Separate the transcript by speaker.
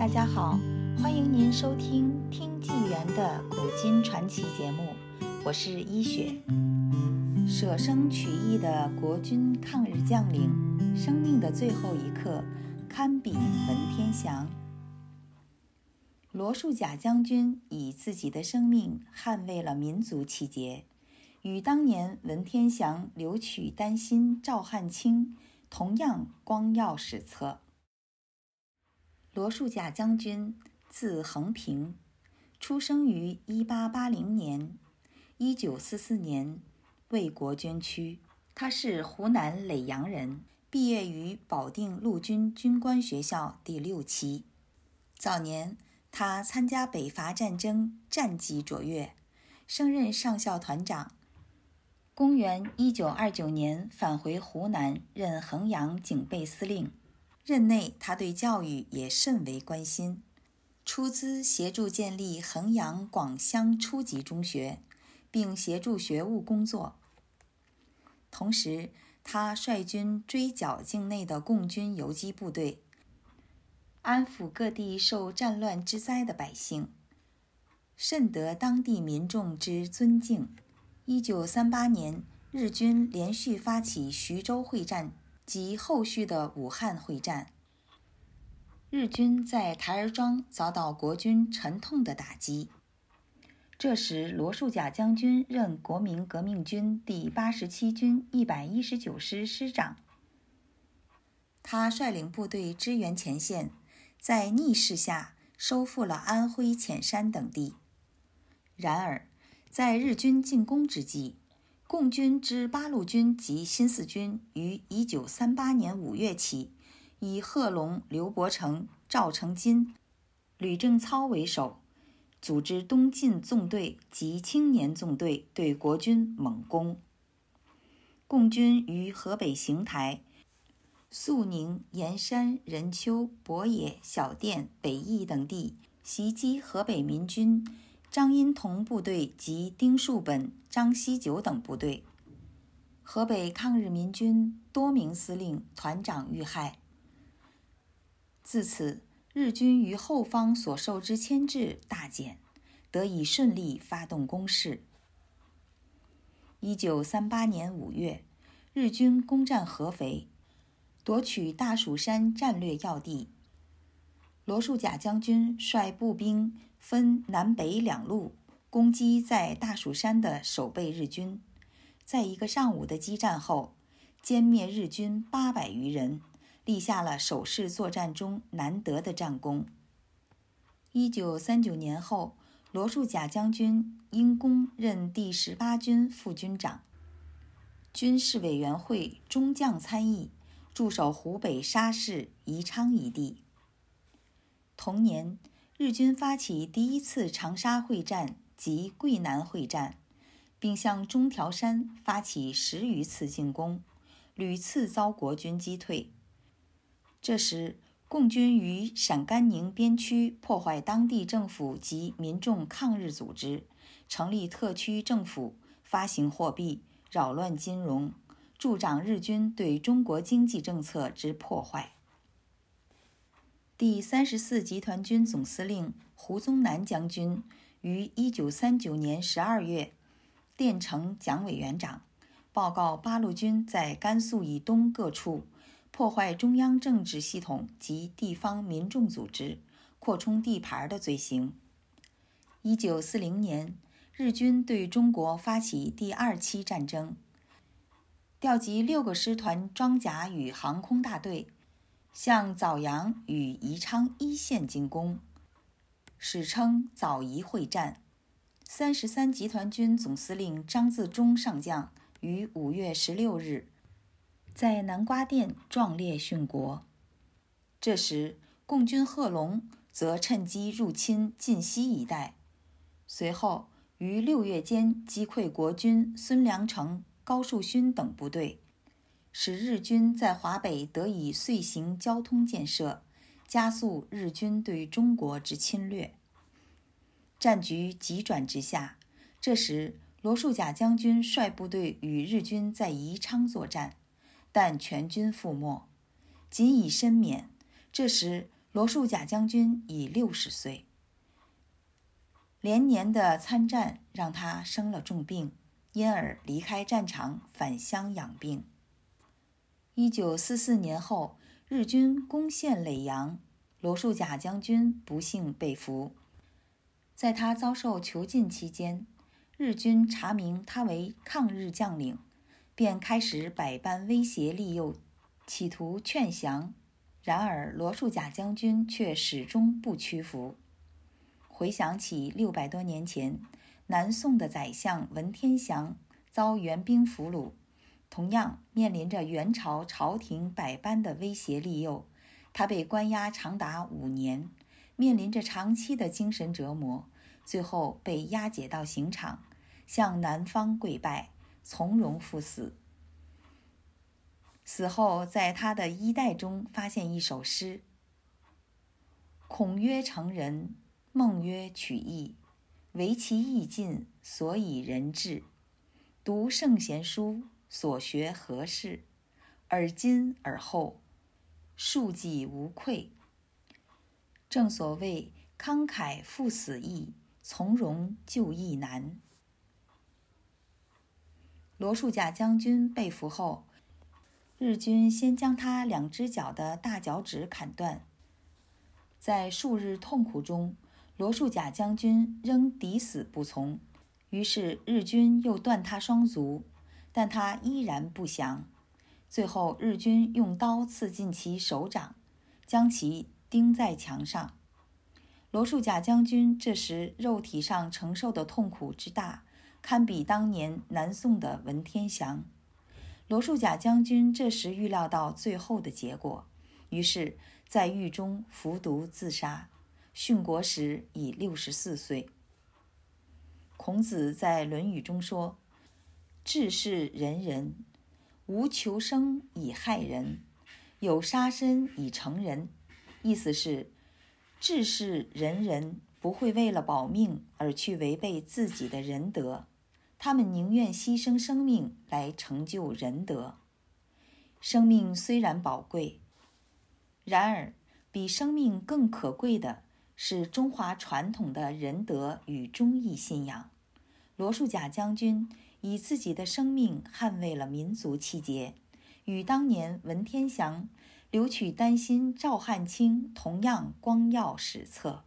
Speaker 1: 大家好，欢迎您收听《听纪元的古今传奇》节目，我是一雪。舍生取义的国军抗日将领，生命的最后一刻，堪比文天祥。罗树甲将军以自己的生命捍卫了民族气节，与当年文天祥、留取丹心、赵汉卿同样光耀史册。罗树甲将军，字恒平，出生于1880年，1944年为国捐躯。他是湖南耒阳人，毕业于保定陆军军官学校第六期。早年，他参加北伐战争，战绩卓越，升任上校团长。公元1929年返回湖南，任衡阳警备司令。任内，他对教育也甚为关心，出资协助建立衡阳广乡初级中学，并协助学务工作。同时，他率军追剿境内的共军游击部队，安抚各地受战乱之灾的百姓，甚得当地民众之尊敬。一九三八年，日军连续发起徐州会战。及后续的武汉会战，日军在台儿庄遭到国军沉痛的打击。这时，罗树甲将军任国民革命军第八十七军一百一十九师师长，他率领部队支援前线，在逆势下收复了安徽潜山等地。然而，在日军进攻之际，共军之八路军及新四军于一九三八年五月起，以贺龙、刘伯承、赵成金、吕正操为首，组织东进纵队及青年纵队对国军猛攻。共军于河北邢台、肃宁、盐山、任丘、博野、小店、北翼等地袭击河北民军。张荫桐部队及丁树本、张锡九等部队，河北抗日民军多名司令、团长遇害。自此，日军于后方所受之牵制大减，得以顺利发动攻势。一九三八年五月，日军攻占合肥，夺取大蜀山战略要地。罗树甲将军率步兵。分南北两路攻击在大蜀山的守备日军，在一个上午的激战后，歼灭日军八百余人，立下了守势作战中难得的战功。一九三九年后，罗树甲将军因功任第十八军副军长，军事委员会中将参议，驻守湖北沙市、宜昌一地。同年。日军发起第一次长沙会战及桂南会战，并向中条山发起十余次进攻，屡次遭国军击退。这时，共军于陕甘宁边区破坏当地政府及民众抗日组织，成立特区政府，发行货币，扰乱金融，助长日军对中国经济政策之破坏。第三十四集团军总司令胡宗南将军于一九三九年十二月电呈蒋委员长，报告八路军在甘肃以东各处破坏中央政治系统及地方民众组织，扩充地盘的罪行。一九四零年，日军对中国发起第二期战争，调集六个师团装甲与航空大队。向枣阳与宜昌一线进攻，史称枣宜会战。三十三集团军总司令张自忠上将于五月十六日在南瓜店壮烈殉国。这时，共军贺龙则趁机入侵晋西一带，随后于六月间击溃国军孙良诚、高树勋等部队。使日军在华北得以遂行交通建设，加速日军对中国之侵略。战局急转直下，这时罗树甲将军率部队与日军在宜昌作战，但全军覆没，仅以身免。这时罗树甲将军已六十岁，连年的参战让他生了重病，因而离开战场返乡养病。一九四四年后，日军攻陷耒阳，罗树甲将军不幸被俘。在他遭受囚禁期间，日军查明他为抗日将领，便开始百般威胁利诱，企图劝降。然而，罗树甲将军却始终不屈服。回想起六百多年前，南宋的宰相文天祥遭元兵俘虏，同样面临着元朝朝廷百般的威胁利诱，他被关押长达五年，面临着长期的精神折磨，最后被押解到刑场，向南方跪拜，从容赴死。死后，在他的衣袋中发现一首诗：“孔曰成人，孟曰取义，唯其义尽，所以人至。读圣贤书，所学何事？而今而后，庶几无愧。”正所谓“慷慨赴死易，从容就义难。”罗树甲将军被俘后。日军先将他两只脚的大脚趾砍断，在数日痛苦中，罗树甲将军仍抵死不从。于是日军又断他双足，但他依然不降。最后，日军用刀刺进其手掌，将其钉在墙上。罗树甲将军这时肉体上承受的痛苦之大，堪比当年南宋的文天祥。罗树甲将军这时预料到最后的结果，于是，在狱中服毒自杀，殉国时已六十四岁。孔子在《论语》中说：“治世仁人，无求生以害人，有杀身以成仁。”意思是，治世仁人不会为了保命而去违背自己的仁德。他们宁愿牺牲生命来成就仁德。生命虽然宝贵，然而比生命更可贵的是中华传统的仁德与忠义信仰。罗树甲将军以自己的生命捍卫了民族气节，与当年文天祥、留取丹心、赵汉卿同样光耀史册。